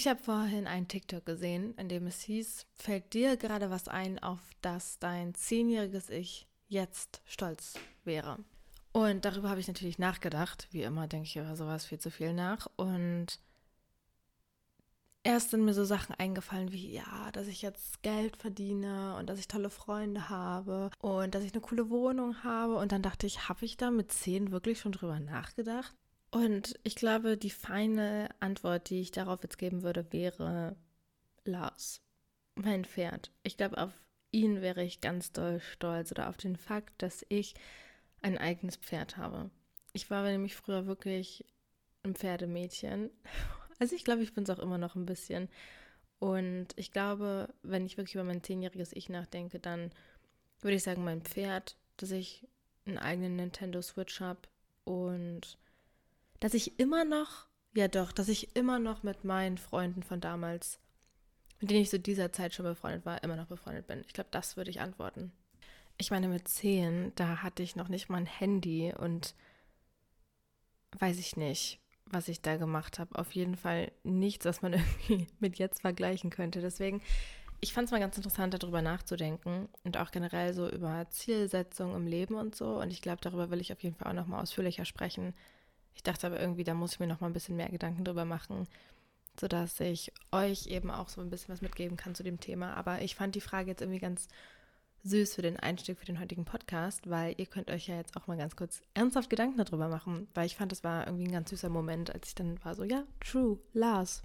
Ich habe vorhin einen TikTok gesehen, in dem es hieß, fällt dir gerade was ein, auf das dein zehnjähriges Ich jetzt stolz wäre? Und darüber habe ich natürlich nachgedacht. Wie immer denke ich über sowas viel zu viel nach. Und erst sind mir so Sachen eingefallen wie, ja, dass ich jetzt Geld verdiene und dass ich tolle Freunde habe und dass ich eine coole Wohnung habe. Und dann dachte ich, habe ich da mit zehn wirklich schon drüber nachgedacht? Und ich glaube, die feine Antwort, die ich darauf jetzt geben würde, wäre Lars, mein Pferd. Ich glaube, auf ihn wäre ich ganz doll stolz oder auf den Fakt, dass ich ein eigenes Pferd habe. Ich war nämlich früher wirklich ein Pferdemädchen also ich glaube, ich bin es auch immer noch ein bisschen. Und ich glaube, wenn ich wirklich über mein zehnjähriges Ich nachdenke, dann würde ich sagen, mein Pferd, dass ich einen eigenen Nintendo Switch habe und dass ich immer noch, ja doch, dass ich immer noch mit meinen Freunden von damals, mit denen ich zu so dieser Zeit schon befreundet war, immer noch befreundet bin. Ich glaube, das würde ich antworten. Ich meine, mit zehn, da hatte ich noch nicht mal ein Handy und weiß ich nicht was ich da gemacht habe. Auf jeden Fall nichts, was man irgendwie mit jetzt vergleichen könnte. Deswegen, ich fand es mal ganz interessant, darüber nachzudenken und auch generell so über Zielsetzungen im Leben und so. Und ich glaube, darüber will ich auf jeden Fall auch nochmal ausführlicher sprechen. Ich dachte aber irgendwie, da muss ich mir nochmal ein bisschen mehr Gedanken drüber machen, sodass ich euch eben auch so ein bisschen was mitgeben kann zu dem Thema. Aber ich fand die Frage jetzt irgendwie ganz süß für den Einstieg für den heutigen Podcast, weil ihr könnt euch ja jetzt auch mal ganz kurz ernsthaft Gedanken darüber machen, weil ich fand, das war irgendwie ein ganz süßer Moment, als ich dann war so, ja, true, Lars,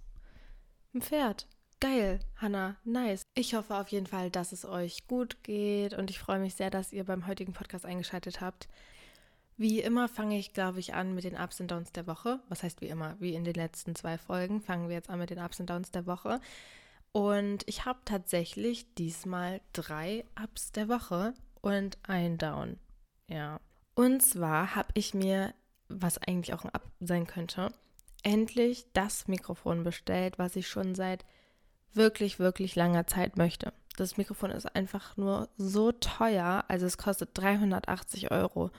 ein Pferd, geil, Hannah, nice. Ich hoffe auf jeden Fall, dass es euch gut geht und ich freue mich sehr, dass ihr beim heutigen Podcast eingeschaltet habt. Wie immer fange ich, glaube ich, an mit den Ups und Downs der Woche. Was heißt wie immer? Wie in den letzten zwei Folgen fangen wir jetzt an mit den Ups und Downs der Woche. Und ich habe tatsächlich diesmal drei Ups der Woche und ein Down. Ja. Und zwar habe ich mir, was eigentlich auch ein Up sein könnte, endlich das Mikrofon bestellt, was ich schon seit wirklich, wirklich langer Zeit möchte. Das Mikrofon ist einfach nur so teuer, also es kostet 380 Euro.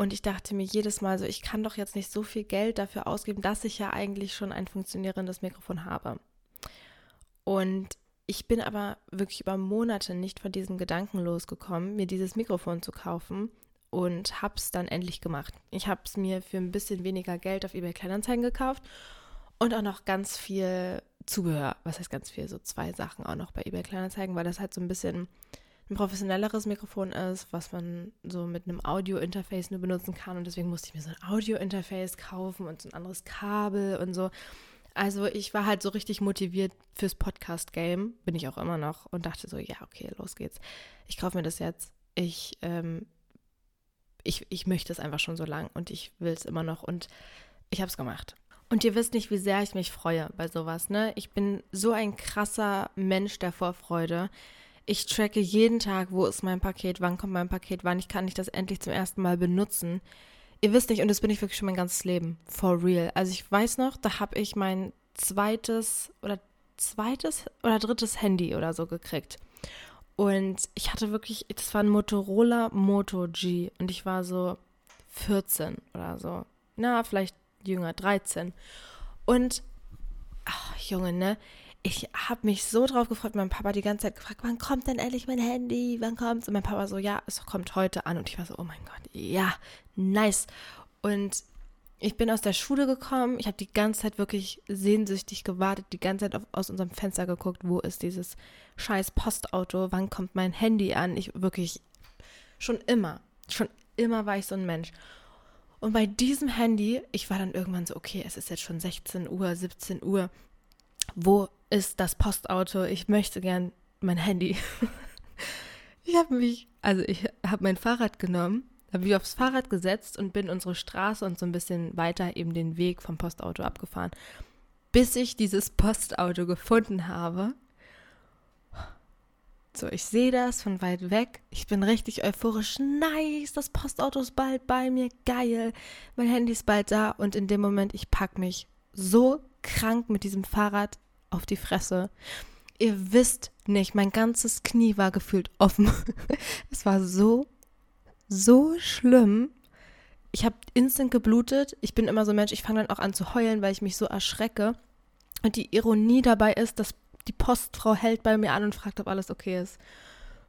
Und ich dachte mir jedes Mal so, ich kann doch jetzt nicht so viel Geld dafür ausgeben, dass ich ja eigentlich schon ein funktionierendes Mikrofon habe. Und ich bin aber wirklich über Monate nicht von diesem Gedanken losgekommen, mir dieses Mikrofon zu kaufen und habe es dann endlich gemacht. Ich habe es mir für ein bisschen weniger Geld auf eBay Kleinanzeigen gekauft und auch noch ganz viel Zubehör. Was heißt ganz viel? So zwei Sachen auch noch bei eBay Kleinanzeigen, weil das halt so ein bisschen ein professionelleres Mikrofon ist, was man so mit einem Audio-Interface nur benutzen kann. Und deswegen musste ich mir so ein Audio-Interface kaufen und so ein anderes Kabel und so. Also ich war halt so richtig motiviert fürs Podcast-Game, bin ich auch immer noch und dachte so, ja, okay, los geht's. Ich kaufe mir das jetzt. Ich, ähm, ich, ich möchte es einfach schon so lang und ich will es immer noch und ich habe es gemacht. Und ihr wisst nicht, wie sehr ich mich freue bei sowas, ne? Ich bin so ein krasser Mensch der Vorfreude. Ich tracke jeden Tag, wo ist mein Paket, wann kommt mein Paket, wann ich kann ich das endlich zum ersten Mal benutzen ihr wisst nicht, und das bin ich wirklich schon mein ganzes Leben, for real. Also ich weiß noch, da habe ich mein zweites oder zweites oder drittes Handy oder so gekriegt. Und ich hatte wirklich, das war ein Motorola Moto G und ich war so 14 oder so. Na, vielleicht jünger, 13. Und, ach, Junge, ne? Ich habe mich so drauf gefreut. Mein Papa die ganze Zeit gefragt, wann kommt denn endlich mein Handy? Wann kommt's? Und mein Papa so, ja, es kommt heute an. Und ich war so, oh mein Gott, ja, nice. Und ich bin aus der Schule gekommen. Ich habe die ganze Zeit wirklich sehnsüchtig gewartet, die ganze Zeit auf, aus unserem Fenster geguckt, wo ist dieses scheiß Postauto? Wann kommt mein Handy an? Ich wirklich schon immer, schon immer war ich so ein Mensch. Und bei diesem Handy, ich war dann irgendwann so, okay, es ist jetzt schon 16 Uhr, 17 Uhr. Wo ist das Postauto, ich möchte gern mein Handy. ich habe mich, also ich habe mein Fahrrad genommen, habe mich aufs Fahrrad gesetzt und bin unsere Straße und so ein bisschen weiter eben den Weg vom Postauto abgefahren, bis ich dieses Postauto gefunden habe. So, ich sehe das von weit weg. Ich bin richtig euphorisch. Nice, das Postauto ist bald bei mir. Geil. Mein Handy ist bald da. Und in dem Moment, ich packe mich so krank mit diesem Fahrrad auf die Fresse. Ihr wisst nicht, mein ganzes Knie war gefühlt offen. es war so, so schlimm. Ich habe instant geblutet. Ich bin immer so Mensch, ich fange dann auch an zu heulen, weil ich mich so erschrecke. Und die Ironie dabei ist, dass die Postfrau hält bei mir an und fragt, ob alles okay ist.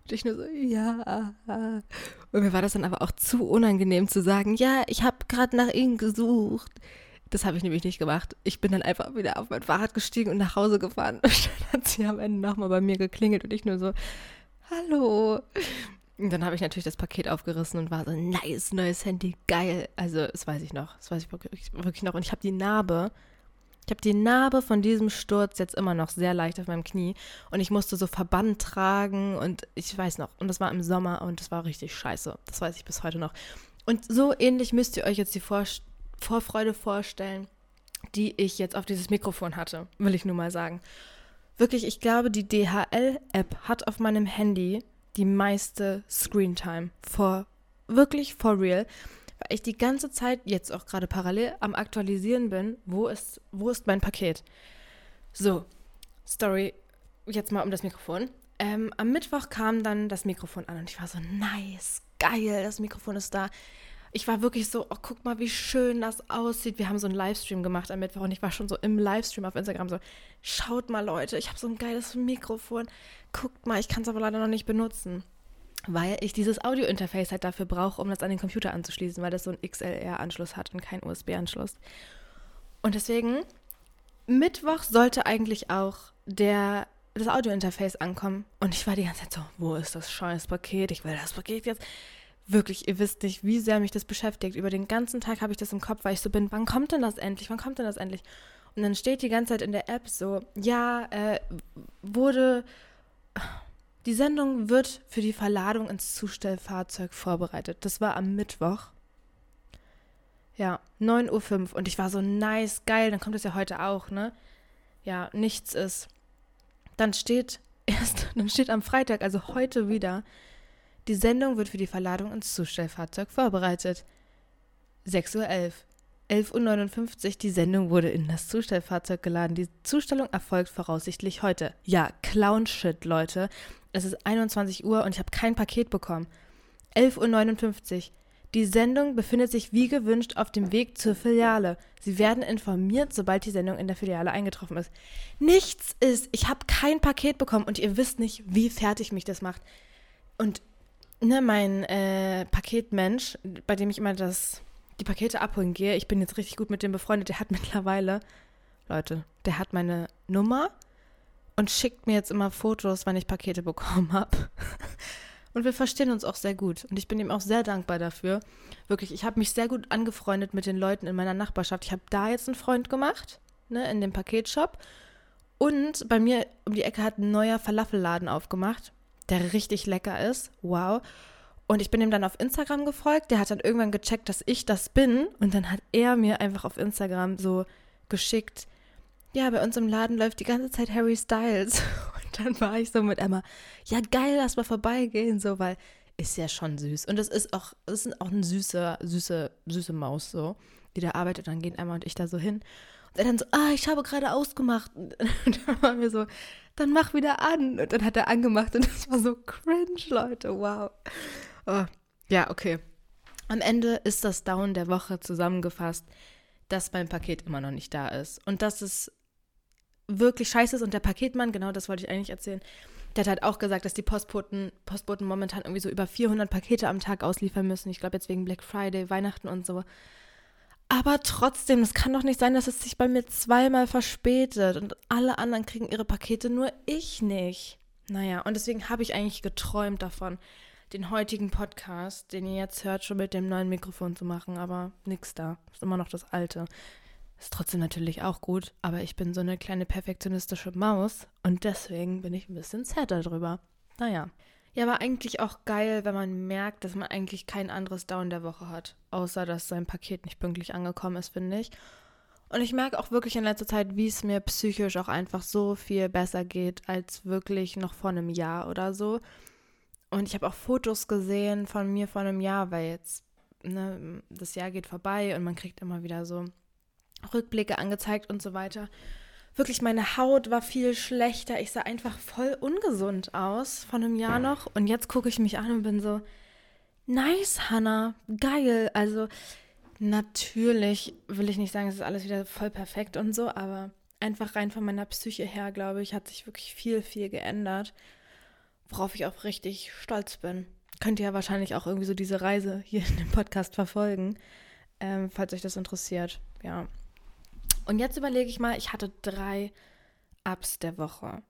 Und ich nur so, ja. Und mir war das dann aber auch zu unangenehm zu sagen, ja, ich habe gerade nach Ihnen gesucht. Das habe ich nämlich nicht gemacht. Ich bin dann einfach wieder auf mein Fahrrad gestiegen und nach Hause gefahren. Und dann hat sie am Ende nochmal bei mir geklingelt und ich nur so, hallo. Und dann habe ich natürlich das Paket aufgerissen und war so, nice, neues Handy, geil. Also, das weiß ich noch. Das weiß ich wirklich, wirklich noch. Und ich habe die Narbe ich habe die Narbe von diesem Sturz jetzt immer noch sehr leicht auf meinem Knie und ich musste so Verband tragen und ich weiß noch, und das war im Sommer und das war richtig scheiße. Das weiß ich bis heute noch. Und so ähnlich müsst ihr euch jetzt die Vor Vorfreude vorstellen, die ich jetzt auf dieses Mikrofon hatte, will ich nur mal sagen. Wirklich, ich glaube, die DHL-App hat auf meinem Handy die meiste Screentime. For, wirklich for real weil ich die ganze Zeit jetzt auch gerade parallel am Aktualisieren bin, wo ist, wo ist mein Paket? So, Story, jetzt mal um das Mikrofon. Ähm, am Mittwoch kam dann das Mikrofon an und ich war so, nice, geil, das Mikrofon ist da. Ich war wirklich so, oh, guck mal, wie schön das aussieht. Wir haben so einen Livestream gemacht am Mittwoch und ich war schon so im Livestream auf Instagram so, schaut mal Leute, ich habe so ein geiles Mikrofon. Guckt mal, ich kann es aber leider noch nicht benutzen weil ich dieses Audio-Interface halt dafür brauche, um das an den Computer anzuschließen, weil das so einen XLR-Anschluss hat und keinen USB-Anschluss. Und deswegen, Mittwoch sollte eigentlich auch der, das Audio-Interface ankommen. Und ich war die ganze Zeit so, wo ist das scheiß Paket? Ich will das Paket jetzt. Wirklich, ihr wisst nicht, wie sehr mich das beschäftigt. Über den ganzen Tag habe ich das im Kopf, weil ich so bin, wann kommt denn das endlich? Wann kommt denn das endlich? Und dann steht die ganze Zeit in der App so, ja, äh, wurde die Sendung wird für die Verladung ins Zustellfahrzeug vorbereitet. Das war am Mittwoch. Ja, 9.05 Uhr. Und ich war so nice, geil, dann kommt es ja heute auch, ne? Ja, nichts ist. Dann steht erst, dann steht am Freitag, also heute wieder, die Sendung wird für die Verladung ins Zustellfahrzeug vorbereitet. 6.11 Uhr. 11.59 Uhr, die Sendung wurde in das Zustellfahrzeug geladen. Die Zustellung erfolgt voraussichtlich heute. Ja, Clown-Shit, Leute. Es ist 21 Uhr und ich habe kein Paket bekommen. 11.59 Uhr. Die Sendung befindet sich wie gewünscht auf dem Weg zur Filiale. Sie werden informiert, sobald die Sendung in der Filiale eingetroffen ist. Nichts ist. Ich habe kein Paket bekommen und ihr wisst nicht, wie fertig mich das macht. Und ne, mein äh, Paketmensch, bei dem ich immer das, die Pakete abholen gehe, ich bin jetzt richtig gut mit dem befreundet, der hat mittlerweile, Leute, der hat meine Nummer und schickt mir jetzt immer Fotos, wann ich Pakete bekommen habe. Und wir verstehen uns auch sehr gut. Und ich bin ihm auch sehr dankbar dafür. Wirklich, ich habe mich sehr gut angefreundet mit den Leuten in meiner Nachbarschaft. Ich habe da jetzt einen Freund gemacht, ne, in dem Paketshop. Und bei mir um die Ecke hat ein neuer Falafelladen aufgemacht, der richtig lecker ist. Wow. Und ich bin ihm dann auf Instagram gefolgt. Der hat dann irgendwann gecheckt, dass ich das bin. Und dann hat er mir einfach auf Instagram so geschickt, ja, bei uns im Laden läuft die ganze Zeit Harry Styles. Und dann war ich so mit Emma, ja geil, lass mal vorbeigehen, so, weil ist ja schon süß. Und es ist auch, es ist auch eine süße, süße, süße Maus so, die da arbeitet. Dann gehen Emma und ich da so hin. Und er dann so, ah, ich habe gerade ausgemacht. Und dann waren wir so, dann mach wieder an. Und dann hat er angemacht und das war so cringe, Leute, wow. Oh, ja, okay. Am Ende ist das Down der Woche zusammengefasst, dass mein Paket immer noch nicht da ist. Und dass es wirklich scheiße ist. Und der Paketmann, genau das wollte ich eigentlich erzählen, der hat halt auch gesagt, dass die Postboten, Postboten momentan irgendwie so über 400 Pakete am Tag ausliefern müssen. Ich glaube jetzt wegen Black Friday, Weihnachten und so. Aber trotzdem, es kann doch nicht sein, dass es sich bei mir zweimal verspätet und alle anderen kriegen ihre Pakete, nur ich nicht. Naja, und deswegen habe ich eigentlich geträumt davon, den heutigen Podcast, den ihr jetzt hört, schon mit dem neuen Mikrofon zu machen, aber nix da. Ist immer noch das alte. Ist trotzdem natürlich auch gut, aber ich bin so eine kleine perfektionistische Maus und deswegen bin ich ein bisschen sad darüber. Naja. Ja, war eigentlich auch geil, wenn man merkt, dass man eigentlich kein anderes Down der Woche hat, außer dass sein Paket nicht pünktlich angekommen ist, finde ich. Und ich merke auch wirklich in letzter Zeit, wie es mir psychisch auch einfach so viel besser geht als wirklich noch vor einem Jahr oder so. Und ich habe auch Fotos gesehen von mir vor einem Jahr, weil jetzt ne, das Jahr geht vorbei und man kriegt immer wieder so Rückblicke angezeigt und so weiter. Wirklich, meine Haut war viel schlechter. Ich sah einfach voll ungesund aus von einem Jahr noch. Und jetzt gucke ich mich an und bin so, nice, Hannah, geil. Also, natürlich will ich nicht sagen, es ist alles wieder voll perfekt und so, aber einfach rein von meiner Psyche her, glaube ich, hat sich wirklich viel, viel geändert, worauf ich auch richtig stolz bin. Könnt ihr ja wahrscheinlich auch irgendwie so diese Reise hier in dem Podcast verfolgen, ähm, falls euch das interessiert. Ja. Und jetzt überlege ich mal, ich hatte drei Ups der Woche.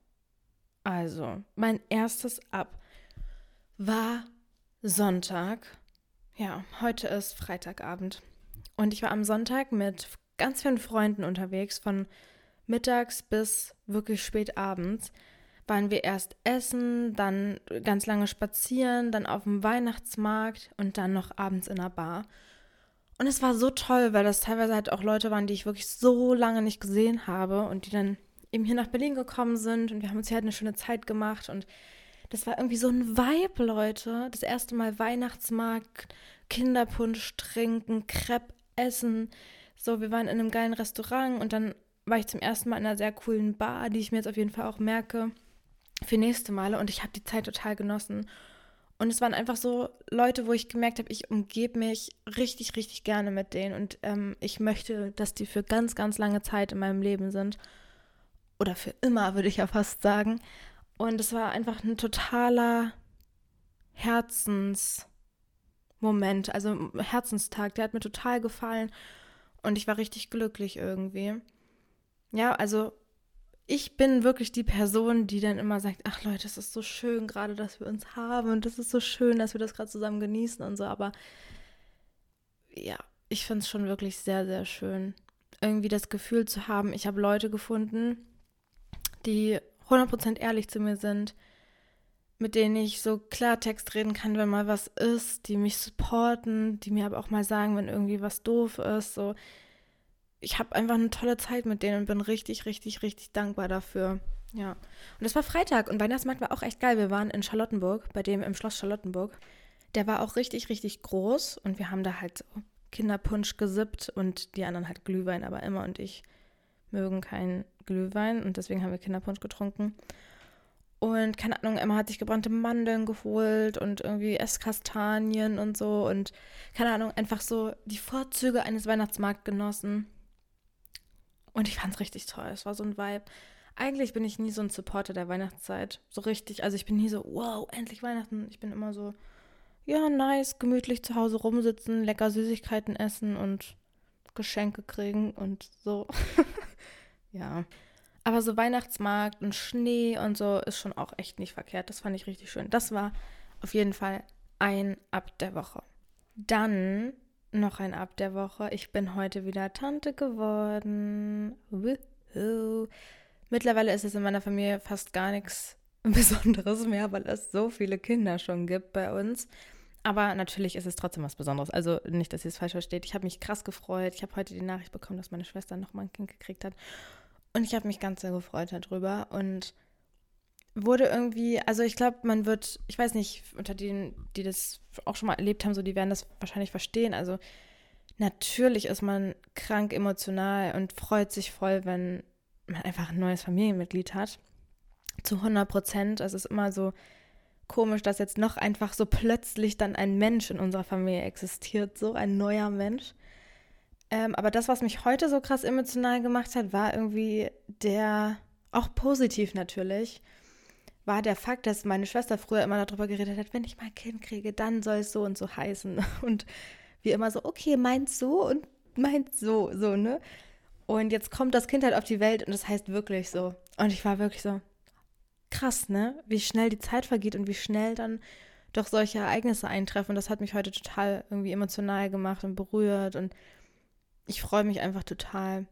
Also, mein erstes Up war Sonntag. Ja, heute ist Freitagabend. Und ich war am Sonntag mit ganz vielen Freunden unterwegs, von mittags bis wirklich spät abends. Waren wir erst essen, dann ganz lange spazieren, dann auf dem Weihnachtsmarkt und dann noch abends in der Bar. Und es war so toll, weil das teilweise halt auch Leute waren, die ich wirklich so lange nicht gesehen habe und die dann eben hier nach Berlin gekommen sind und wir haben uns hier halt eine schöne Zeit gemacht und das war irgendwie so ein Vibe, Leute. Das erste Mal Weihnachtsmarkt, Kinderpunsch trinken, Crepe essen. So, wir waren in einem geilen Restaurant und dann war ich zum ersten Mal in einer sehr coolen Bar, die ich mir jetzt auf jeden Fall auch merke für nächste Male und ich habe die Zeit total genossen. Und es waren einfach so Leute, wo ich gemerkt habe, ich umgebe mich richtig, richtig gerne mit denen und ähm, ich möchte, dass die für ganz, ganz lange Zeit in meinem Leben sind. Oder für immer, würde ich ja fast sagen. Und es war einfach ein totaler Herzensmoment, also Herzenstag. Der hat mir total gefallen und ich war richtig glücklich irgendwie. Ja, also ich bin wirklich die Person, die dann immer sagt, ach Leute, es ist so schön gerade, dass wir uns haben und es ist so schön, dass wir das gerade zusammen genießen und so. Aber ja, ich finde es schon wirklich sehr, sehr schön, irgendwie das Gefühl zu haben, ich habe Leute gefunden, die 100% ehrlich zu mir sind, mit denen ich so Klartext reden kann, wenn mal was ist, die mich supporten, die mir aber auch mal sagen, wenn irgendwie was doof ist. So, ich habe einfach eine tolle Zeit mit denen und bin richtig, richtig, richtig dankbar dafür. Ja. Und es war Freitag und Weihnachtsmarkt war auch echt geil. Wir waren in Charlottenburg, bei dem im Schloss Charlottenburg. Der war auch richtig, richtig groß und wir haben da halt so Kinderpunsch gesippt und die anderen halt Glühwein, aber Emma und ich mögen keinen Glühwein und deswegen haben wir Kinderpunsch getrunken. Und keine Ahnung, Emma hat sich gebrannte Mandeln geholt und irgendwie Esskastanien und so und keine Ahnung, einfach so die Vorzüge eines Weihnachtsmarkts genossen. Und ich fand es richtig toll. Es war so ein Vibe. Eigentlich bin ich nie so ein Supporter der Weihnachtszeit. So richtig. Also ich bin nie so, wow, endlich Weihnachten. Ich bin immer so, ja, nice, gemütlich zu Hause rumsitzen, lecker Süßigkeiten essen und Geschenke kriegen und so. ja. Aber so Weihnachtsmarkt und Schnee und so ist schon auch echt nicht verkehrt. Das fand ich richtig schön. Das war auf jeden Fall ein Ab der Woche. Dann noch ein Ab der Woche. Ich bin heute wieder Tante geworden. Woohoo. Mittlerweile ist es in meiner Familie fast gar nichts Besonderes mehr, weil es so viele Kinder schon gibt bei uns. Aber natürlich ist es trotzdem was Besonderes. Also nicht, dass ihr es falsch versteht. Ich habe mich krass gefreut. Ich habe heute die Nachricht bekommen, dass meine Schwester nochmal ein Kind gekriegt hat. Und ich habe mich ganz sehr gefreut darüber. Und wurde irgendwie, also ich glaube, man wird, ich weiß nicht, unter denen, die das auch schon mal erlebt haben, so die werden das wahrscheinlich verstehen. Also natürlich ist man krank emotional und freut sich voll, wenn man einfach ein neues Familienmitglied hat. Zu 100 Prozent. Es ist immer so komisch, dass jetzt noch einfach so plötzlich dann ein Mensch in unserer Familie existiert, so ein neuer Mensch. Ähm, aber das, was mich heute so krass emotional gemacht hat, war irgendwie der, auch positiv natürlich, war der Fakt, dass meine Schwester früher immer darüber geredet hat, wenn ich mal ein Kind kriege, dann soll es so und so heißen. Und wir immer so, okay, meint so und meint so, so, ne? Und jetzt kommt das Kind halt auf die Welt und das heißt wirklich so. Und ich war wirklich so, krass, ne? Wie schnell die Zeit vergeht und wie schnell dann doch solche Ereignisse eintreffen. Und das hat mich heute total irgendwie emotional gemacht und berührt. Und ich freue mich einfach total,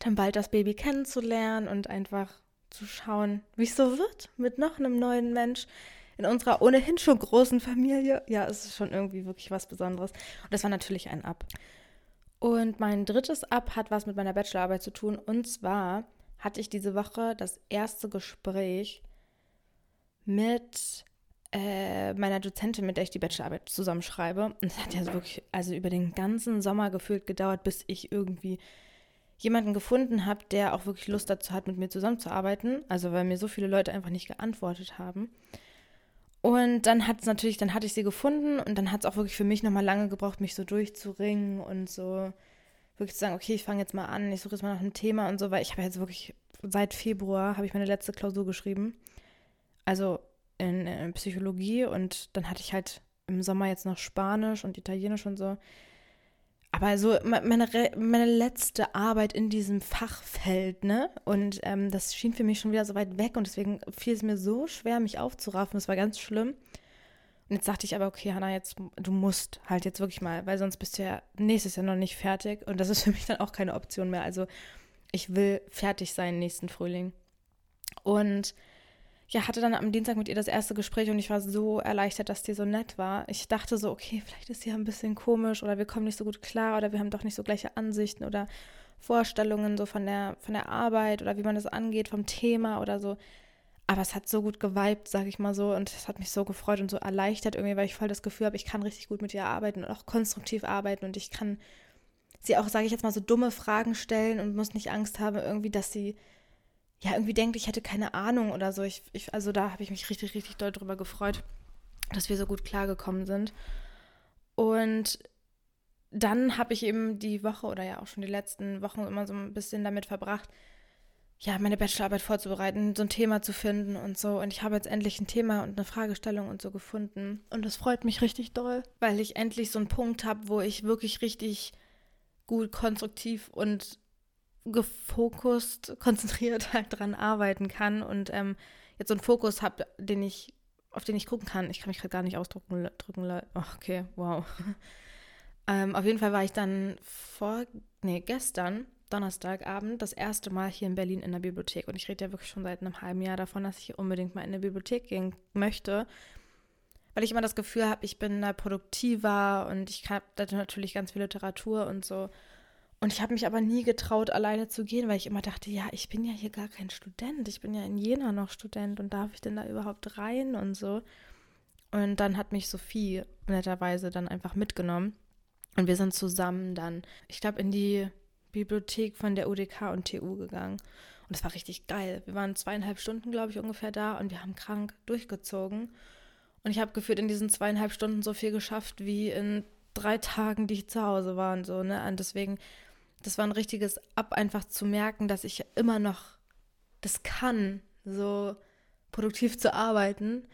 dann bald das Baby kennenzulernen und einfach zu schauen, wie es so wird mit noch einem neuen Mensch in unserer ohnehin schon großen Familie. Ja, es ist schon irgendwie wirklich was Besonderes. Und das war natürlich ein Ab. Und mein drittes Ab hat was mit meiner Bachelorarbeit zu tun. Und zwar hatte ich diese Woche das erste Gespräch mit äh, meiner Dozentin, mit der ich die Bachelorarbeit zusammenschreibe. Und es hat ja wirklich, also über den ganzen Sommer gefühlt gedauert, bis ich irgendwie jemanden gefunden habe, der auch wirklich Lust dazu hat, mit mir zusammenzuarbeiten. Also weil mir so viele Leute einfach nicht geantwortet haben. Und dann hat es natürlich, dann hatte ich sie gefunden und dann hat es auch wirklich für mich nochmal lange gebraucht, mich so durchzuringen und so wirklich zu sagen, okay, ich fange jetzt mal an, ich suche jetzt mal nach einem Thema und so, weil ich habe jetzt wirklich seit Februar habe ich meine letzte Klausur geschrieben. Also in, in Psychologie und dann hatte ich halt im Sommer jetzt noch Spanisch und Italienisch und so. Aber so meine, meine letzte Arbeit in diesem Fachfeld, ne? Und ähm, das schien für mich schon wieder so weit weg und deswegen fiel es mir so schwer, mich aufzuraffen. Das war ganz schlimm. Und jetzt dachte ich aber, okay, Hanna, jetzt, du musst halt jetzt wirklich mal, weil sonst bist du ja nächstes Jahr noch nicht fertig. Und das ist für mich dann auch keine Option mehr. Also ich will fertig sein nächsten Frühling. Und ja, hatte dann am Dienstag mit ihr das erste Gespräch und ich war so erleichtert, dass die so nett war. Ich dachte so, okay, vielleicht ist sie ja ein bisschen komisch oder wir kommen nicht so gut klar oder wir haben doch nicht so gleiche Ansichten oder Vorstellungen so von der, von der Arbeit oder wie man das angeht, vom Thema oder so. Aber es hat so gut geweibt, sag ich mal so, und es hat mich so gefreut und so erleichtert irgendwie, weil ich voll das Gefühl habe, ich kann richtig gut mit ihr arbeiten und auch konstruktiv arbeiten und ich kann sie auch, sage ich jetzt mal, so dumme Fragen stellen und muss nicht Angst haben, irgendwie, dass sie ja irgendwie denkt, ich hätte keine Ahnung oder so. Ich, ich also da habe ich mich richtig, richtig doll drüber gefreut, dass wir so gut klargekommen sind. Und dann habe ich eben die Woche oder ja auch schon die letzten Wochen immer so ein bisschen damit verbracht, ja, meine Bachelorarbeit vorzubereiten, so ein Thema zu finden und so. Und ich habe jetzt endlich ein Thema und eine Fragestellung und so gefunden. Und das freut mich richtig doll, weil ich endlich so einen Punkt habe, wo ich wirklich richtig gut, konstruktiv und gefokust, konzentriert halt dran arbeiten kann und ähm, jetzt so einen Fokus habe, den ich, auf den ich gucken kann. Ich kann mich gerade gar nicht ausdrücken. Drücken, oh, okay, wow. ähm, auf jeden Fall war ich dann vor, nee, gestern, Donnerstagabend, das erste Mal hier in Berlin in der Bibliothek. Und ich rede ja wirklich schon seit einem halben Jahr davon, dass ich unbedingt mal in eine Bibliothek gehen möchte. Weil ich immer das Gefühl habe, ich bin da produktiver und ich habe da natürlich ganz viel Literatur und so. Und ich habe mich aber nie getraut, alleine zu gehen, weil ich immer dachte, ja, ich bin ja hier gar kein Student. Ich bin ja in Jena noch Student und darf ich denn da überhaupt rein und so. Und dann hat mich Sophie netterweise dann einfach mitgenommen. Und wir sind zusammen dann, ich glaube, in die Bibliothek von der UDK und TU gegangen. Und das war richtig geil. Wir waren zweieinhalb Stunden, glaube ich, ungefähr da und wir haben krank durchgezogen. Und ich habe gefühlt in diesen zweieinhalb Stunden so viel geschafft wie in drei Tagen, die ich zu Hause war und so, ne? Und deswegen das war ein richtiges Ab, einfach zu merken, dass ich immer noch das kann, so produktiv zu arbeiten,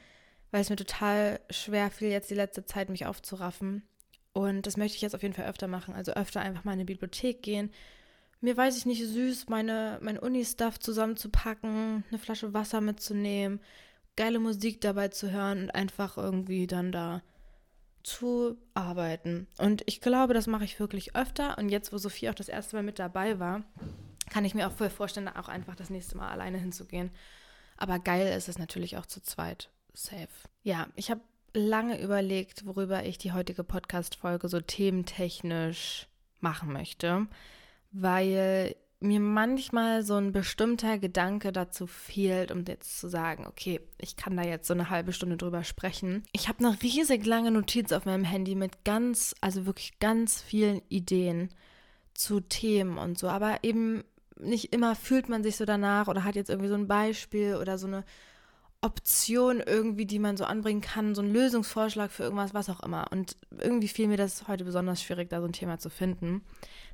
weil es mir total schwer fiel, jetzt die letzte Zeit mich aufzuraffen. Und das möchte ich jetzt auf jeden Fall öfter machen. Also öfter einfach mal in eine Bibliothek gehen. Mir weiß ich nicht süß, meine, mein Uni-Stuff zusammenzupacken, eine Flasche Wasser mitzunehmen, geile Musik dabei zu hören und einfach irgendwie dann da zu arbeiten. Und ich glaube, das mache ich wirklich öfter. Und jetzt, wo Sophie auch das erste Mal mit dabei war, kann ich mir auch voll vorstellen, auch einfach das nächste Mal alleine hinzugehen. Aber geil ist es natürlich auch zu zweit. Safe. Ja, ich habe lange überlegt, worüber ich die heutige Podcast-Folge so thementechnisch machen möchte, weil mir manchmal so ein bestimmter Gedanke dazu fehlt, um jetzt zu sagen, okay, ich kann da jetzt so eine halbe Stunde drüber sprechen. Ich habe eine riesig lange Notiz auf meinem Handy mit ganz, also wirklich ganz vielen Ideen zu Themen und so, aber eben nicht immer fühlt man sich so danach oder hat jetzt irgendwie so ein Beispiel oder so eine Option irgendwie, die man so anbringen kann, so ein Lösungsvorschlag für irgendwas, was auch immer. Und irgendwie fiel mir das heute besonders schwierig, da so ein Thema zu finden.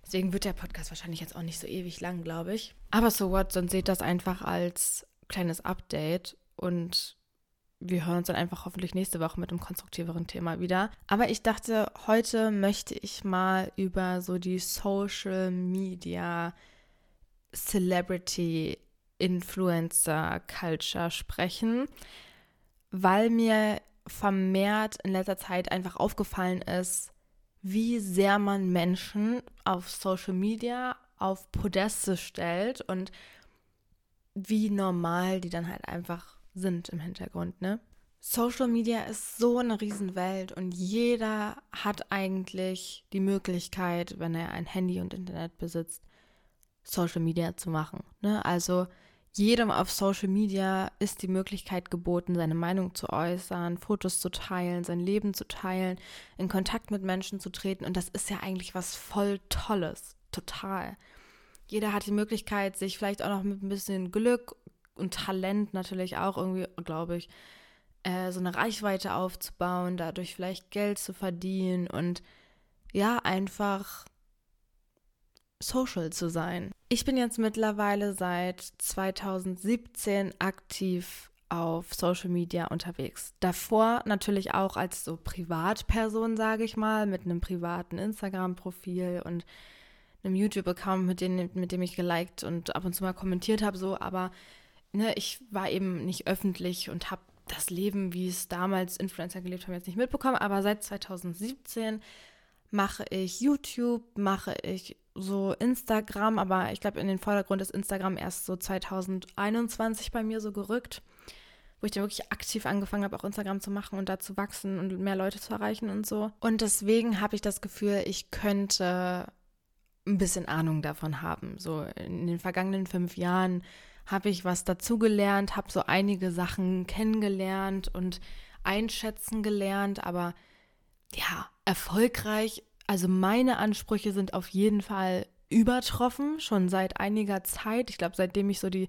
Deswegen wird der Podcast wahrscheinlich jetzt auch nicht so ewig lang, glaube ich. Aber so what, dann seht das einfach als kleines Update und wir hören uns dann einfach hoffentlich nächste Woche mit einem konstruktiveren Thema wieder. Aber ich dachte, heute möchte ich mal über so die Social Media Celebrity Influencer Culture sprechen, weil mir vermehrt in letzter Zeit einfach aufgefallen ist, wie sehr man Menschen auf Social Media auf Podeste stellt und wie normal die dann halt einfach sind im Hintergrund, ne? Social Media ist so eine Riesenwelt und jeder hat eigentlich die Möglichkeit, wenn er ein Handy und Internet besitzt, Social Media zu machen. Ne? Also jedem auf Social Media ist die Möglichkeit geboten, seine Meinung zu äußern, Fotos zu teilen, sein Leben zu teilen, in Kontakt mit Menschen zu treten. Und das ist ja eigentlich was voll Tolles. Total. Jeder hat die Möglichkeit, sich vielleicht auch noch mit ein bisschen Glück und Talent natürlich auch irgendwie, glaube ich, äh, so eine Reichweite aufzubauen, dadurch vielleicht Geld zu verdienen und ja, einfach social zu sein. Ich bin jetzt mittlerweile seit 2017 aktiv auf Social Media unterwegs. Davor natürlich auch als so Privatperson, sage ich mal, mit einem privaten Instagram-Profil und einem YouTube-Account, mit, mit dem ich geliked und ab und zu mal kommentiert habe, so, aber ne, ich war eben nicht öffentlich und habe das Leben, wie es damals Influencer gelebt haben, jetzt nicht mitbekommen, aber seit 2017 mache ich YouTube, mache ich so Instagram, aber ich glaube, in den Vordergrund ist Instagram erst so 2021 bei mir so gerückt, wo ich dann wirklich aktiv angefangen habe, auch Instagram zu machen und da zu wachsen und mehr Leute zu erreichen und so. Und deswegen habe ich das Gefühl, ich könnte ein bisschen Ahnung davon haben. So in den vergangenen fünf Jahren habe ich was dazugelernt, habe so einige Sachen kennengelernt und einschätzen gelernt, aber ja, erfolgreich. Also meine Ansprüche sind auf jeden Fall übertroffen, schon seit einiger Zeit. Ich glaube, seitdem ich so die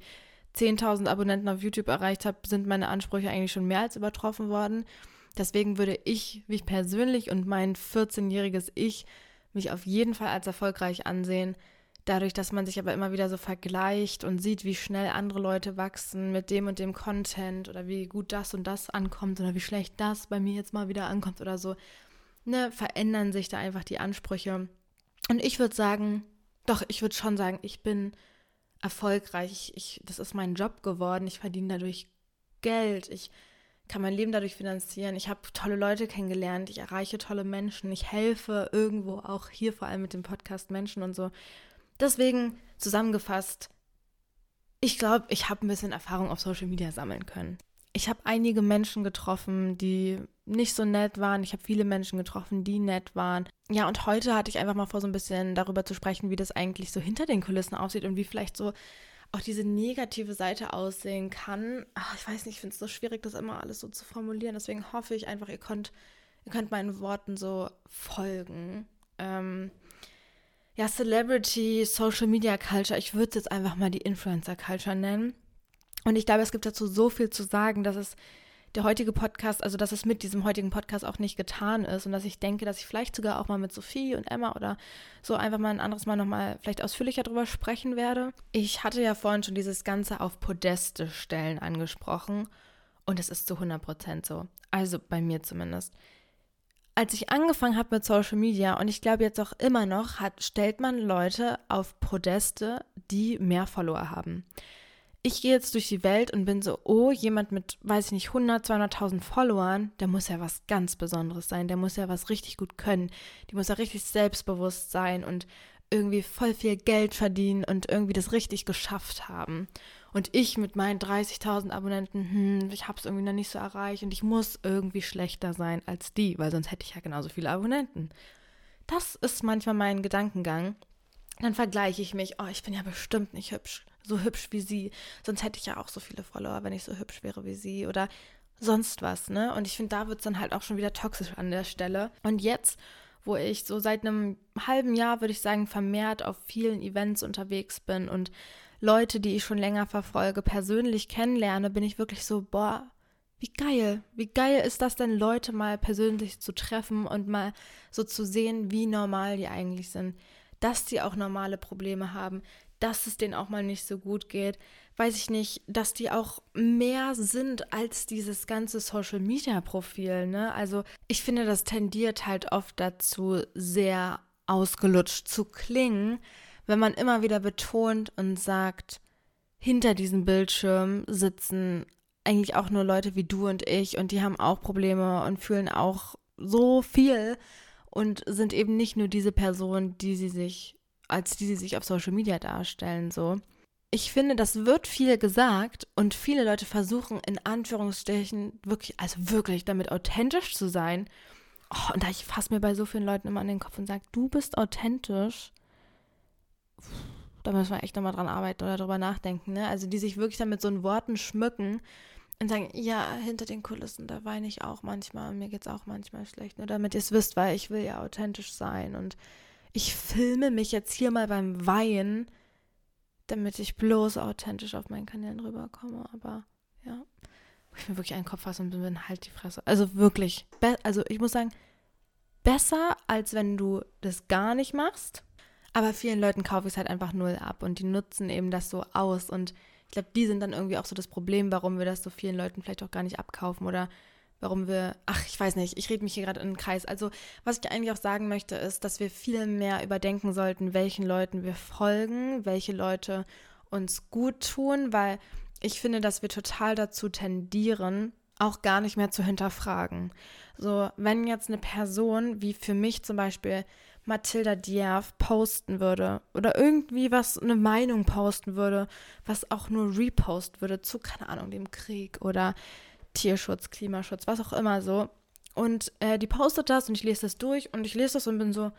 10.000 Abonnenten auf YouTube erreicht habe, sind meine Ansprüche eigentlich schon mehr als übertroffen worden. Deswegen würde ich, wie ich persönlich und mein 14-jähriges Ich, mich auf jeden Fall als erfolgreich ansehen. Dadurch, dass man sich aber immer wieder so vergleicht und sieht, wie schnell andere Leute wachsen mit dem und dem Content oder wie gut das und das ankommt oder wie schlecht das bei mir jetzt mal wieder ankommt oder so, ne, verändern sich da einfach die Ansprüche. Und ich würde sagen, doch, ich würde schon sagen, ich bin erfolgreich. Ich, das ist mein Job geworden. Ich verdiene dadurch Geld. Ich kann mein Leben dadurch finanzieren. Ich habe tolle Leute kennengelernt. Ich erreiche tolle Menschen. Ich helfe irgendwo auch hier vor allem mit dem Podcast Menschen und so. Deswegen zusammengefasst, ich glaube, ich habe ein bisschen Erfahrung auf Social Media sammeln können ich habe einige Menschen getroffen, die nicht so nett waren. Ich habe viele Menschen getroffen, die nett waren. Ja, und heute hatte ich einfach mal vor, so ein bisschen darüber zu sprechen, wie das eigentlich so hinter den Kulissen aussieht und wie vielleicht so auch diese negative Seite aussehen kann. Ach, ich weiß nicht, ich finde es so schwierig, das immer alles so zu formulieren. Deswegen hoffe ich einfach, ihr könnt, ihr könnt meinen Worten so folgen. Ähm, ja, Celebrity, Social Media Culture, ich würde es jetzt einfach mal die Influencer Culture nennen. Und ich glaube, es gibt dazu so viel zu sagen, dass es der heutige Podcast, also dass es mit diesem heutigen Podcast auch nicht getan ist und dass ich denke, dass ich vielleicht sogar auch mal mit Sophie und Emma oder so einfach mal ein anderes Mal nochmal vielleicht ausführlicher drüber sprechen werde. Ich hatte ja vorhin schon dieses Ganze auf Podeste stellen angesprochen und es ist zu 100 Prozent so. Also bei mir zumindest. Als ich angefangen habe mit Social Media und ich glaube jetzt auch immer noch, hat, stellt man Leute auf Podeste, die mehr Follower haben ich gehe jetzt durch die Welt und bin so, oh, jemand mit, weiß ich nicht, 100, 200.000 Followern, der muss ja was ganz Besonderes sein, der muss ja was richtig gut können, die muss ja richtig selbstbewusst sein und irgendwie voll viel Geld verdienen und irgendwie das richtig geschafft haben. Und ich mit meinen 30.000 Abonnenten, hm, ich habe es irgendwie noch nicht so erreicht und ich muss irgendwie schlechter sein als die, weil sonst hätte ich ja genauso viele Abonnenten. Das ist manchmal mein Gedankengang. Dann vergleiche ich mich, oh, ich bin ja bestimmt nicht hübsch so hübsch wie sie. Sonst hätte ich ja auch so viele Follower, wenn ich so hübsch wäre wie sie. Oder sonst was, ne? Und ich finde, da wird es dann halt auch schon wieder toxisch an der Stelle. Und jetzt, wo ich so seit einem halben Jahr, würde ich sagen, vermehrt auf vielen Events unterwegs bin und Leute, die ich schon länger verfolge, persönlich kennenlerne, bin ich wirklich so, boah, wie geil, wie geil ist das denn, Leute mal persönlich zu treffen und mal so zu sehen, wie normal die eigentlich sind, dass die auch normale Probleme haben, dass es denen auch mal nicht so gut geht. Weiß ich nicht, dass die auch mehr sind als dieses ganze Social Media Profil, ne? Also, ich finde, das tendiert halt oft dazu, sehr ausgelutscht zu klingen, wenn man immer wieder betont und sagt, hinter diesem Bildschirm sitzen eigentlich auch nur Leute wie du und ich und die haben auch Probleme und fühlen auch so viel und sind eben nicht nur diese Person, die sie sich als die sie sich auf Social Media darstellen, so. Ich finde, das wird viel gesagt und viele Leute versuchen in Anführungsstrichen wirklich, also wirklich damit authentisch zu sein. Oh, und da ich fasse mir bei so vielen Leuten immer an den Kopf und sage, du bist authentisch. Da müssen wir echt nochmal dran arbeiten oder drüber nachdenken, ne? Also die sich wirklich dann mit so Worten schmücken und sagen, ja, hinter den Kulissen, da weine ich auch manchmal mir geht es auch manchmal schlecht. Nur damit ihr es wisst, weil ich will ja authentisch sein und ich filme mich jetzt hier mal beim Weinen, damit ich bloß authentisch auf meinen Kanälen rüberkomme. Aber ja, ich mir wirklich einen Kopf fasse und bin halt die Fresse. Also wirklich, also ich muss sagen, besser als wenn du das gar nicht machst. Aber vielen Leuten kaufe ich es halt einfach null ab und die nutzen eben das so aus. Und glaube, die sind dann irgendwie auch so das Problem, warum wir das so vielen Leuten vielleicht auch gar nicht abkaufen oder warum wir, ach, ich weiß nicht, ich rede mich hier gerade in den Kreis. Also, was ich eigentlich auch sagen möchte, ist, dass wir viel mehr überdenken sollten, welchen Leuten wir folgen, welche Leute uns gut tun, weil ich finde, dass wir total dazu tendieren, auch gar nicht mehr zu hinterfragen. So, wenn jetzt eine Person, wie für mich zum Beispiel Mathilda Dierf, posten würde oder irgendwie was, eine Meinung posten würde, was auch nur repost würde zu, keine Ahnung, dem Krieg oder Tierschutz, Klimaschutz, was auch immer so. Und äh, die postet das und ich lese das durch und ich lese das und bin so,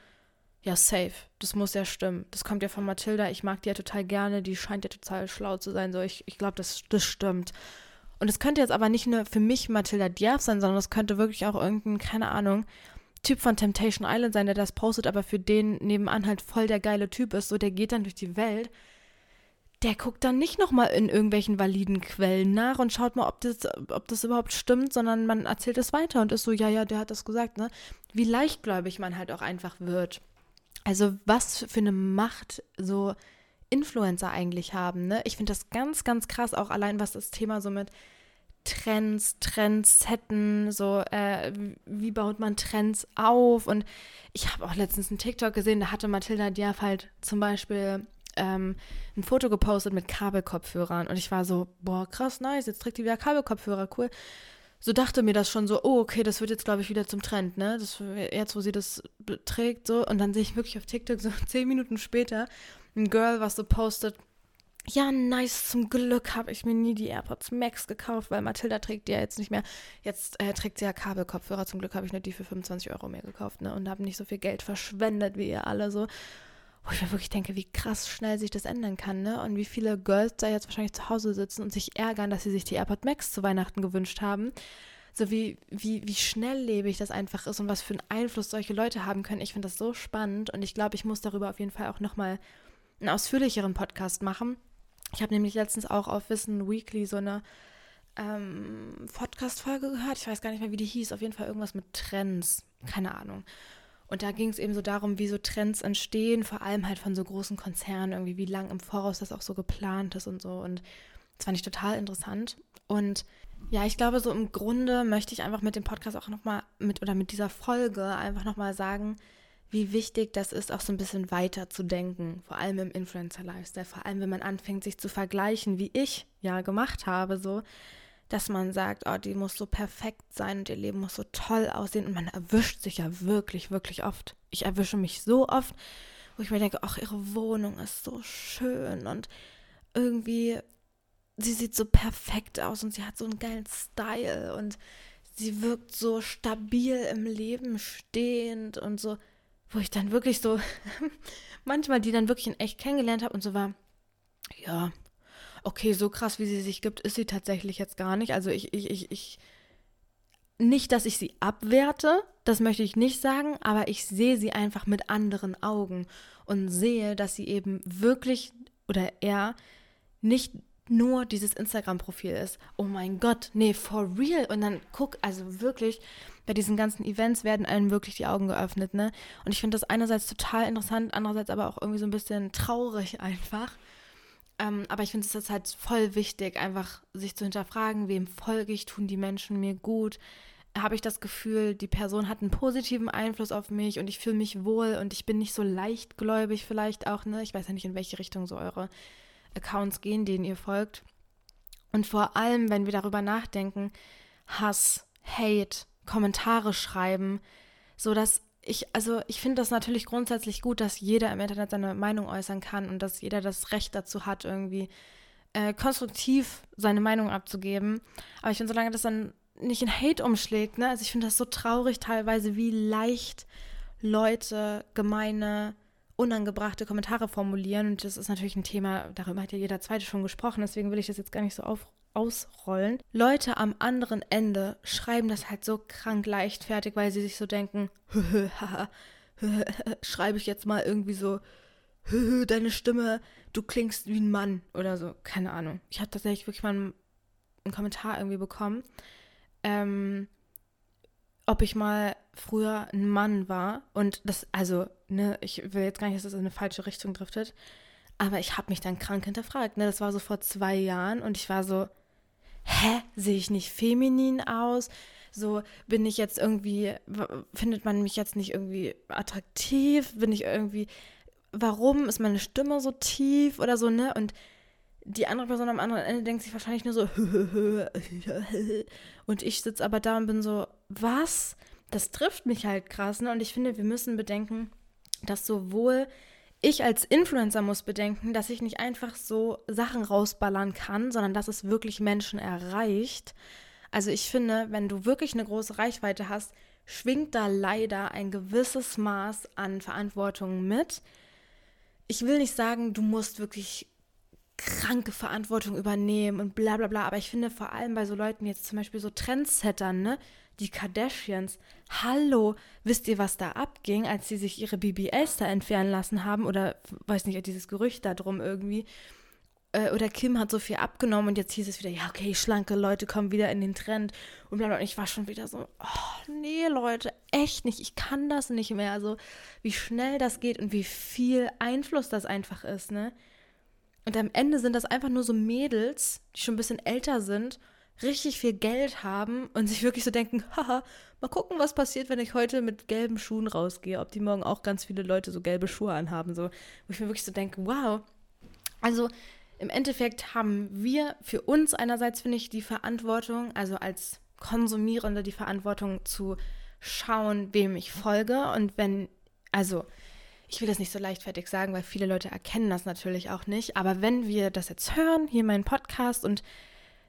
ja, safe, das muss ja stimmen. Das kommt ja von Mathilda, ich mag die ja total gerne, die scheint ja total schlau zu sein, so ich, ich glaube, das, das stimmt. Und es könnte jetzt aber nicht nur für mich Mathilda Diaf sein, sondern es könnte wirklich auch irgendein, keine Ahnung, Typ von Temptation Island sein, der das postet, aber für den nebenan halt voll der geile Typ ist, so der geht dann durch die Welt der guckt dann nicht nochmal in irgendwelchen validen Quellen nach und schaut mal, ob das, ob das überhaupt stimmt, sondern man erzählt es weiter und ist so, ja, ja, der hat das gesagt, ne? Wie leichtgläubig man halt auch einfach wird. Also was für eine Macht so Influencer eigentlich haben, ne? Ich finde das ganz, ganz krass, auch allein was das Thema so mit Trends, Trends setten, so äh, wie baut man Trends auf und ich habe auch letztens einen TikTok gesehen, da hatte Mathilda Diaf halt zum Beispiel ähm, ein Foto gepostet mit Kabelkopfhörern und ich war so, boah, krass, nice, jetzt trägt die wieder Kabelkopfhörer, cool. So dachte mir das schon so, oh, okay, das wird jetzt, glaube ich, wieder zum Trend, ne? Das, jetzt, wo sie das trägt, so. Und dann sehe ich wirklich auf TikTok so zehn Minuten später ein Girl, was so postet, ja, nice, zum Glück habe ich mir nie die AirPods Max gekauft, weil Mathilda trägt die ja jetzt nicht mehr. Jetzt äh, trägt sie ja Kabelkopfhörer. Zum Glück habe ich nur die für 25 Euro mehr gekauft, ne? Und habe nicht so viel Geld verschwendet wie ihr alle so wo ich mir wirklich denke, wie krass schnell sich das ändern kann, ne? Und wie viele Girls da jetzt wahrscheinlich zu Hause sitzen und sich ärgern, dass sie sich die AirPod Max zu Weihnachten gewünscht haben. So wie, wie, wie schnelllebig das einfach ist und was für einen Einfluss solche Leute haben können. Ich finde das so spannend und ich glaube, ich muss darüber auf jeden Fall auch nochmal einen ausführlicheren Podcast machen. Ich habe nämlich letztens auch auf Wissen Weekly so eine ähm, Podcast-Folge gehört. Ich weiß gar nicht mehr, wie die hieß. Auf jeden Fall irgendwas mit Trends. Keine Ahnung. Und da ging es eben so darum, wie so Trends entstehen, vor allem halt von so großen Konzernen, irgendwie wie lang im Voraus das auch so geplant ist und so. Und das fand ich total interessant. Und ja, ich glaube, so im Grunde möchte ich einfach mit dem Podcast auch nochmal mit oder mit dieser Folge einfach nochmal sagen, wie wichtig das ist, auch so ein bisschen weiter zu denken, vor allem im Influencer-Lifestyle, vor allem wenn man anfängt, sich zu vergleichen, wie ich ja gemacht habe, so dass man sagt, oh, die muss so perfekt sein und ihr Leben muss so toll aussehen. Und man erwischt sich ja wirklich, wirklich oft. Ich erwische mich so oft, wo ich mir denke, ach, ihre Wohnung ist so schön und irgendwie, sie sieht so perfekt aus und sie hat so einen geilen Style und sie wirkt so stabil im Leben stehend und so, wo ich dann wirklich so, manchmal die dann wirklich in echt kennengelernt habe und so war, ja, okay, so krass, wie sie sich gibt, ist sie tatsächlich jetzt gar nicht. Also ich, ich, ich, ich, nicht, dass ich sie abwerte, das möchte ich nicht sagen, aber ich sehe sie einfach mit anderen Augen und sehe, dass sie eben wirklich oder er nicht nur dieses Instagram-Profil ist. Oh mein Gott, nee, for real. Und dann guck, also wirklich, bei diesen ganzen Events werden einem wirklich die Augen geöffnet, ne? Und ich finde das einerseits total interessant, andererseits aber auch irgendwie so ein bisschen traurig einfach. Ähm, aber ich finde es halt voll wichtig, einfach sich zu hinterfragen, wem folge ich, tun die Menschen mir gut, habe ich das Gefühl, die Person hat einen positiven Einfluss auf mich und ich fühle mich wohl und ich bin nicht so leichtgläubig vielleicht auch, ne? Ich weiß ja nicht, in welche Richtung so eure Accounts gehen, denen ihr folgt. Und vor allem, wenn wir darüber nachdenken, Hass, Hate, Kommentare schreiben, so dass ich, also ich finde das natürlich grundsätzlich gut, dass jeder im Internet seine Meinung äußern kann und dass jeder das Recht dazu hat, irgendwie äh, konstruktiv seine Meinung abzugeben. Aber ich finde, solange das dann nicht in Hate umschlägt, ne, also ich finde das so traurig teilweise, wie leicht Leute gemeine, unangebrachte Kommentare formulieren. Und das ist natürlich ein Thema, darüber hat ja jeder Zweite schon gesprochen, deswegen will ich das jetzt gar nicht so auf, ausrollen. Leute am anderen Ende schreiben das halt so krank leichtfertig, weil sie sich so denken, schreibe ich jetzt mal irgendwie so, deine Stimme, du klingst wie ein Mann oder so, keine Ahnung. Ich habe tatsächlich wirklich mal einen, einen Kommentar irgendwie bekommen. Ähm, ob ich mal früher ein Mann war. Und das, also, ne, ich will jetzt gar nicht, dass das in eine falsche Richtung driftet. Aber ich habe mich dann krank hinterfragt. Ne? Das war so vor zwei Jahren und ich war so, hä, sehe ich nicht feminin aus? So bin ich jetzt irgendwie, findet man mich jetzt nicht irgendwie attraktiv? Bin ich irgendwie, warum ist meine Stimme so tief oder so, ne? Und die andere Person am anderen Ende denkt sich wahrscheinlich nur so, und ich sitze aber da und bin so, was? Das trifft mich halt krass, ne? Und ich finde, wir müssen bedenken, dass sowohl ich als Influencer muss bedenken, dass ich nicht einfach so Sachen rausballern kann, sondern dass es wirklich Menschen erreicht. Also ich finde, wenn du wirklich eine große Reichweite hast, schwingt da leider ein gewisses Maß an Verantwortung mit. Ich will nicht sagen, du musst wirklich kranke Verantwortung übernehmen und bla bla bla, aber ich finde vor allem bei so Leuten jetzt zum Beispiel so Trendsettern, ne? Die Kardashians. Hallo, wisst ihr, was da abging, als sie sich ihre BBLs da entfernen lassen haben? Oder weiß nicht, dieses Gerücht da drum irgendwie. Äh, oder Kim hat so viel abgenommen und jetzt hieß es wieder, ja, okay, schlanke Leute kommen wieder in den Trend. Und ich war schon wieder so, oh, nee, Leute, echt nicht. Ich kann das nicht mehr. Also, wie schnell das geht und wie viel Einfluss das einfach ist, ne? Und am Ende sind das einfach nur so Mädels, die schon ein bisschen älter sind richtig viel Geld haben und sich wirklich so denken, haha, mal gucken, was passiert, wenn ich heute mit gelben Schuhen rausgehe, ob die morgen auch ganz viele Leute so gelbe Schuhe anhaben, so, wo ich mir wirklich so denke, wow. Also im Endeffekt haben wir für uns einerseits, finde ich, die Verantwortung, also als Konsumierende die Verantwortung zu schauen, wem ich folge und wenn, also ich will das nicht so leichtfertig sagen, weil viele Leute erkennen das natürlich auch nicht, aber wenn wir das jetzt hören, hier meinen Podcast und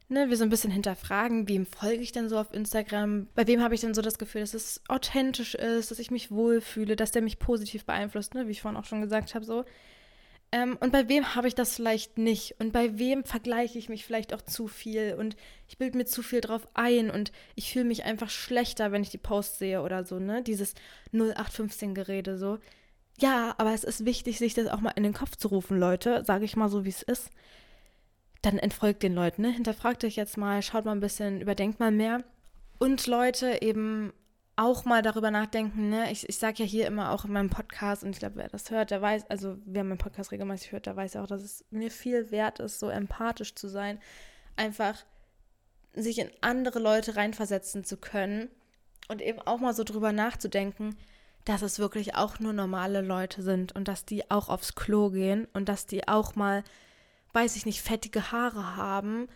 ne, wir so ein bisschen hinterfragen, wem folge ich denn so auf Instagram? Bei wem habe ich denn so das Gefühl, dass es authentisch ist, dass ich mich wohlfühle, dass der mich positiv beeinflusst, ne, wie ich vorhin auch schon gesagt habe, so. Ähm, und bei wem habe ich das vielleicht nicht? Und bei wem vergleiche ich mich vielleicht auch zu viel? Und ich bilde mir zu viel drauf ein und ich fühle mich einfach schlechter, wenn ich die Posts sehe oder so, ne? Dieses 0815-Gerede so. Ja, aber es ist wichtig, sich das auch mal in den Kopf zu rufen, Leute, sage ich mal so, wie es ist dann entfolgt den Leuten. Ne? Hinterfragt euch jetzt mal, schaut mal ein bisschen, überdenkt mal mehr. Und Leute eben auch mal darüber nachdenken, ne? Ich, ich sage ja hier immer auch in meinem Podcast, und ich glaube, wer das hört, der weiß, also wer meinen Podcast regelmäßig hört, der weiß ja auch, dass es mir viel wert ist, so empathisch zu sein. Einfach sich in andere Leute reinversetzen zu können und eben auch mal so drüber nachzudenken, dass es wirklich auch nur normale Leute sind und dass die auch aufs Klo gehen und dass die auch mal weiß ich nicht, fettige Haare haben,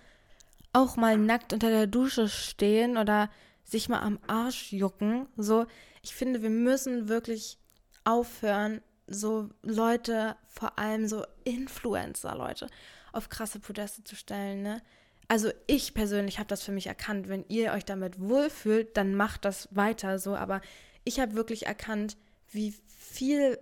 auch mal nackt unter der Dusche stehen oder sich mal am Arsch jucken. So, ich finde, wir müssen wirklich aufhören, so Leute, vor allem so Influencer-Leute, auf krasse Podeste zu stellen, ne? Also ich persönlich habe das für mich erkannt. Wenn ihr euch damit wohlfühlt, dann macht das weiter so. Aber ich habe wirklich erkannt, wie viel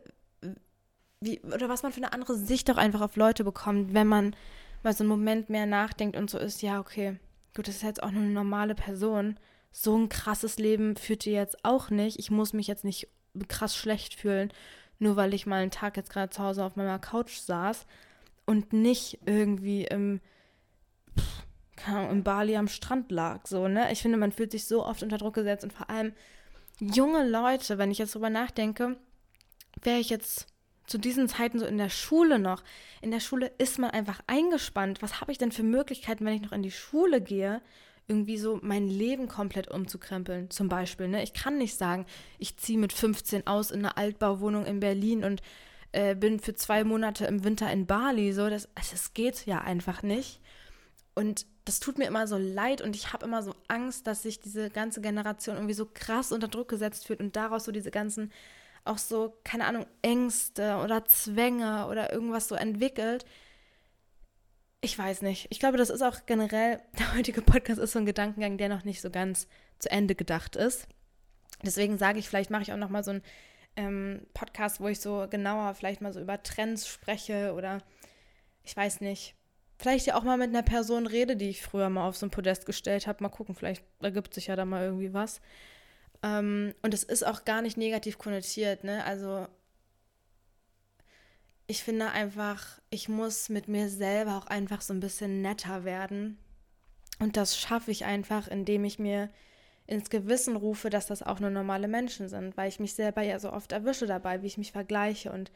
wie, oder was man für eine andere Sicht auch einfach auf Leute bekommt, wenn man mal so einen Moment mehr nachdenkt und so ist, ja, okay, gut, das ist jetzt auch nur eine normale Person. So ein krasses Leben führt ihr jetzt auch nicht. Ich muss mich jetzt nicht krass schlecht fühlen, nur weil ich mal einen Tag jetzt gerade zu Hause auf meiner Couch saß und nicht irgendwie im, im Bali am Strand lag. So, ne? Ich finde, man fühlt sich so oft unter Druck gesetzt und vor allem junge Leute, wenn ich jetzt drüber nachdenke, wäre ich jetzt zu diesen Zeiten so in der Schule noch. In der Schule ist man einfach eingespannt. Was habe ich denn für Möglichkeiten, wenn ich noch in die Schule gehe, irgendwie so mein Leben komplett umzukrempeln? Zum Beispiel, ne? Ich kann nicht sagen, ich ziehe mit 15 aus in eine Altbauwohnung in Berlin und äh, bin für zwei Monate im Winter in Bali. So, das, also das geht ja einfach nicht. Und das tut mir immer so leid und ich habe immer so Angst, dass sich diese ganze Generation irgendwie so krass unter Druck gesetzt fühlt und daraus so diese ganzen auch so, keine Ahnung, Ängste oder Zwänge oder irgendwas so entwickelt. Ich weiß nicht. Ich glaube, das ist auch generell, der heutige Podcast ist so ein Gedankengang, der noch nicht so ganz zu Ende gedacht ist. Deswegen sage ich, vielleicht mache ich auch noch mal so einen ähm, Podcast, wo ich so genauer vielleicht mal so über Trends spreche oder ich weiß nicht. Vielleicht ja auch mal mit einer Person rede, die ich früher mal auf so ein Podest gestellt habe. Mal gucken, vielleicht ergibt sich ja da mal irgendwie was. Ähm, und es ist auch gar nicht negativ konnotiert, ne? Also ich finde einfach, ich muss mit mir selber auch einfach so ein bisschen netter werden. Und das schaffe ich einfach, indem ich mir ins Gewissen rufe, dass das auch nur normale Menschen sind, weil ich mich selber ja so oft erwische dabei, wie ich mich vergleiche und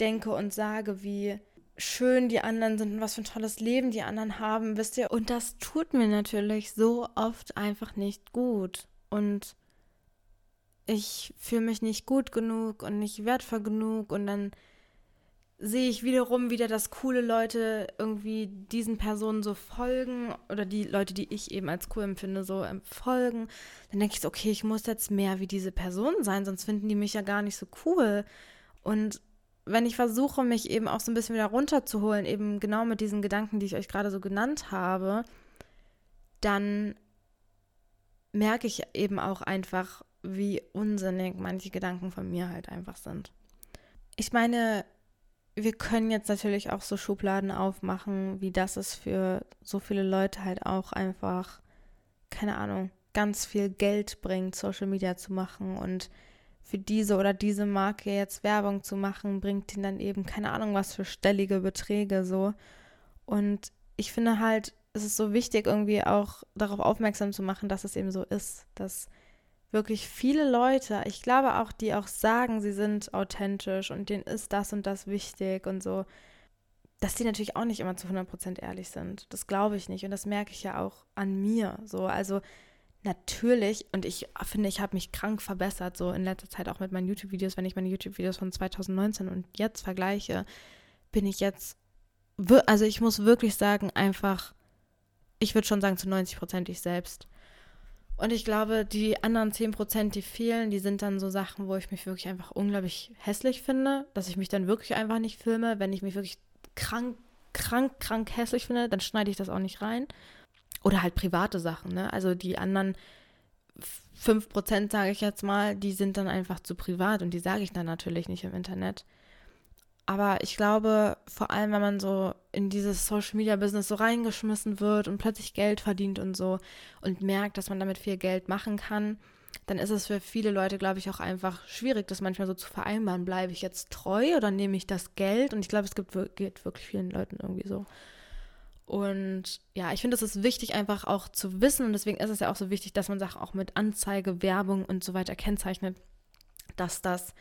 denke und sage, wie schön die anderen sind und was für ein tolles Leben die anderen haben, wisst ihr. Und das tut mir natürlich so oft einfach nicht gut. Und ich fühle mich nicht gut genug und nicht wertvoll genug und dann sehe ich wiederum wieder, dass coole Leute irgendwie diesen Personen so folgen oder die Leute, die ich eben als cool empfinde, so folgen. Dann denke ich so, okay, ich muss jetzt mehr wie diese Person sein, sonst finden die mich ja gar nicht so cool. Und wenn ich versuche, mich eben auch so ein bisschen wieder runterzuholen, eben genau mit diesen Gedanken, die ich euch gerade so genannt habe, dann merke ich eben auch einfach, wie unsinnig manche Gedanken von mir halt einfach sind. Ich meine, wir können jetzt natürlich auch so Schubladen aufmachen, wie das es für so viele Leute halt auch einfach, keine Ahnung, ganz viel Geld bringt, Social Media zu machen und für diese oder diese Marke jetzt Werbung zu machen, bringt ihnen dann eben keine Ahnung was für stellige Beträge so. Und ich finde halt, es ist so wichtig, irgendwie auch darauf aufmerksam zu machen, dass es eben so ist, dass wirklich viele Leute, ich glaube auch, die auch sagen, sie sind authentisch und denen ist das und das wichtig und so, dass die natürlich auch nicht immer zu 100% ehrlich sind. Das glaube ich nicht und das merke ich ja auch an mir. So, also natürlich, und ich finde, ich habe mich krank verbessert, so in letzter Zeit auch mit meinen YouTube-Videos, wenn ich meine YouTube-Videos von 2019 und jetzt vergleiche, bin ich jetzt, also ich muss wirklich sagen, einfach, ich würde schon sagen, zu 90% ich selbst. Und ich glaube, die anderen 10%, die fehlen, die sind dann so Sachen, wo ich mich wirklich einfach unglaublich hässlich finde, dass ich mich dann wirklich einfach nicht filme. Wenn ich mich wirklich krank, krank, krank hässlich finde, dann schneide ich das auch nicht rein. Oder halt private Sachen, ne? Also die anderen 5%, sage ich jetzt mal, die sind dann einfach zu privat und die sage ich dann natürlich nicht im Internet. Aber ich glaube, vor allem, wenn man so in dieses Social Media Business so reingeschmissen wird und plötzlich Geld verdient und so und merkt, dass man damit viel Geld machen kann, dann ist es für viele Leute, glaube ich, auch einfach schwierig, das manchmal so zu vereinbaren. Bleibe ich jetzt treu oder nehme ich das Geld? Und ich glaube, es gibt, geht wirklich vielen Leuten irgendwie so. Und ja, ich finde, es ist wichtig, einfach auch zu wissen. Und deswegen ist es ja auch so wichtig, dass man Sachen auch mit Anzeige, Werbung und so weiter kennzeichnet, dass das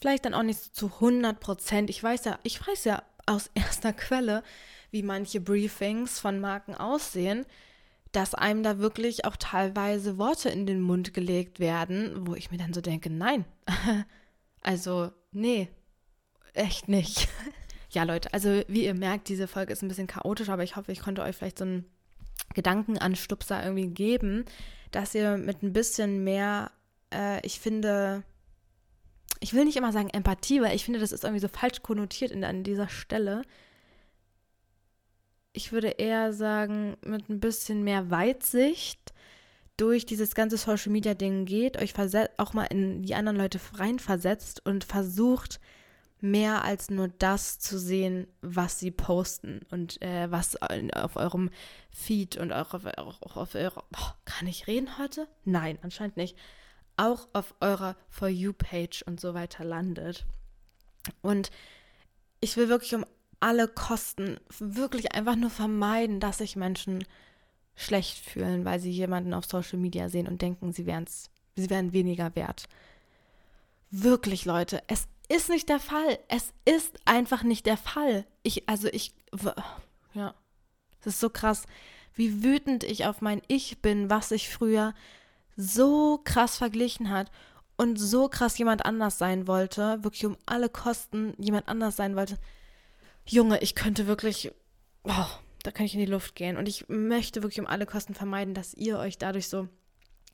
vielleicht dann auch nicht zu 100 Prozent. Ich weiß ja, ich weiß ja aus erster Quelle, wie manche Briefings von Marken aussehen, dass einem da wirklich auch teilweise Worte in den Mund gelegt werden, wo ich mir dann so denke, nein, also nee, echt nicht. ja, Leute, also wie ihr merkt, diese Folge ist ein bisschen chaotisch, aber ich hoffe, ich konnte euch vielleicht so einen Gedankenanstupser irgendwie geben, dass ihr mit ein bisschen mehr, äh, ich finde, ich will nicht immer sagen Empathie, weil ich finde, das ist irgendwie so falsch konnotiert in, an dieser Stelle. Ich würde eher sagen, mit ein bisschen mehr Weitsicht durch dieses ganze Social Media Ding geht, euch auch mal in die anderen Leute reinversetzt und versucht, mehr als nur das zu sehen, was sie posten und äh, was auf eurem Feed und auch auf, auch auf eurer. Oh, kann ich reden heute? Nein, anscheinend nicht auch auf eurer For You-Page und so weiter landet. Und ich will wirklich um alle Kosten wirklich einfach nur vermeiden, dass sich Menschen schlecht fühlen, weil sie jemanden auf Social Media sehen und denken, sie, sie wären weniger wert. Wirklich, Leute, es ist nicht der Fall. Es ist einfach nicht der Fall. Ich, also ich, ja, es ist so krass, wie wütend ich auf mein Ich bin, was ich früher so krass verglichen hat und so krass jemand anders sein wollte, wirklich um alle Kosten jemand anders sein wollte. Junge, ich könnte wirklich, oh, da kann ich in die Luft gehen. Und ich möchte wirklich um alle Kosten vermeiden, dass ihr euch dadurch so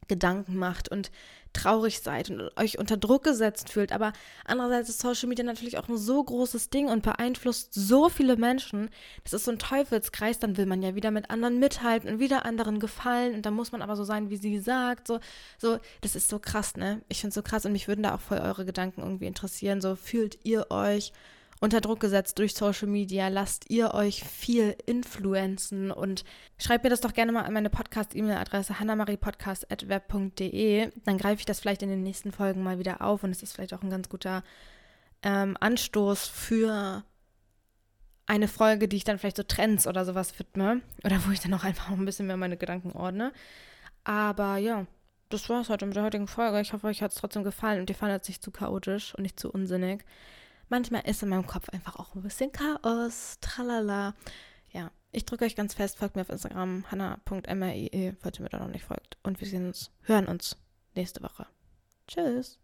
Gedanken macht und traurig seid und euch unter Druck gesetzt fühlt. Aber andererseits ist Social Media natürlich auch ein so großes Ding und beeinflusst so viele Menschen. Das ist so ein Teufelskreis. Dann will man ja wieder mit anderen mithalten und wieder anderen gefallen. Und dann muss man aber so sein, wie sie sagt. So, so, das ist so krass, ne? Ich finde es so krass und mich würden da auch voll eure Gedanken irgendwie interessieren. So, fühlt ihr euch unter Druck gesetzt durch Social Media. Lasst ihr euch viel influenzen und schreibt mir das doch gerne mal an meine Podcast-E-Mail-Adresse hannamariepodcast.web.de. Dann greife ich das vielleicht in den nächsten Folgen mal wieder auf und es ist vielleicht auch ein ganz guter ähm, Anstoß für eine Folge, die ich dann vielleicht so Trends oder sowas widme oder wo ich dann auch einfach ein bisschen mehr meine Gedanken ordne. Aber ja, das war es heute mit der heutigen Folge. Ich hoffe, euch hat es trotzdem gefallen und ihr fandet es nicht zu chaotisch und nicht zu unsinnig. Manchmal ist in meinem Kopf einfach auch ein bisschen Chaos. Tralala. Ja, ich drücke euch ganz fest. Folgt mir auf Instagram, hanna.mrie, falls ihr mir da noch nicht folgt. Und wir sehen uns, hören uns nächste Woche. Tschüss.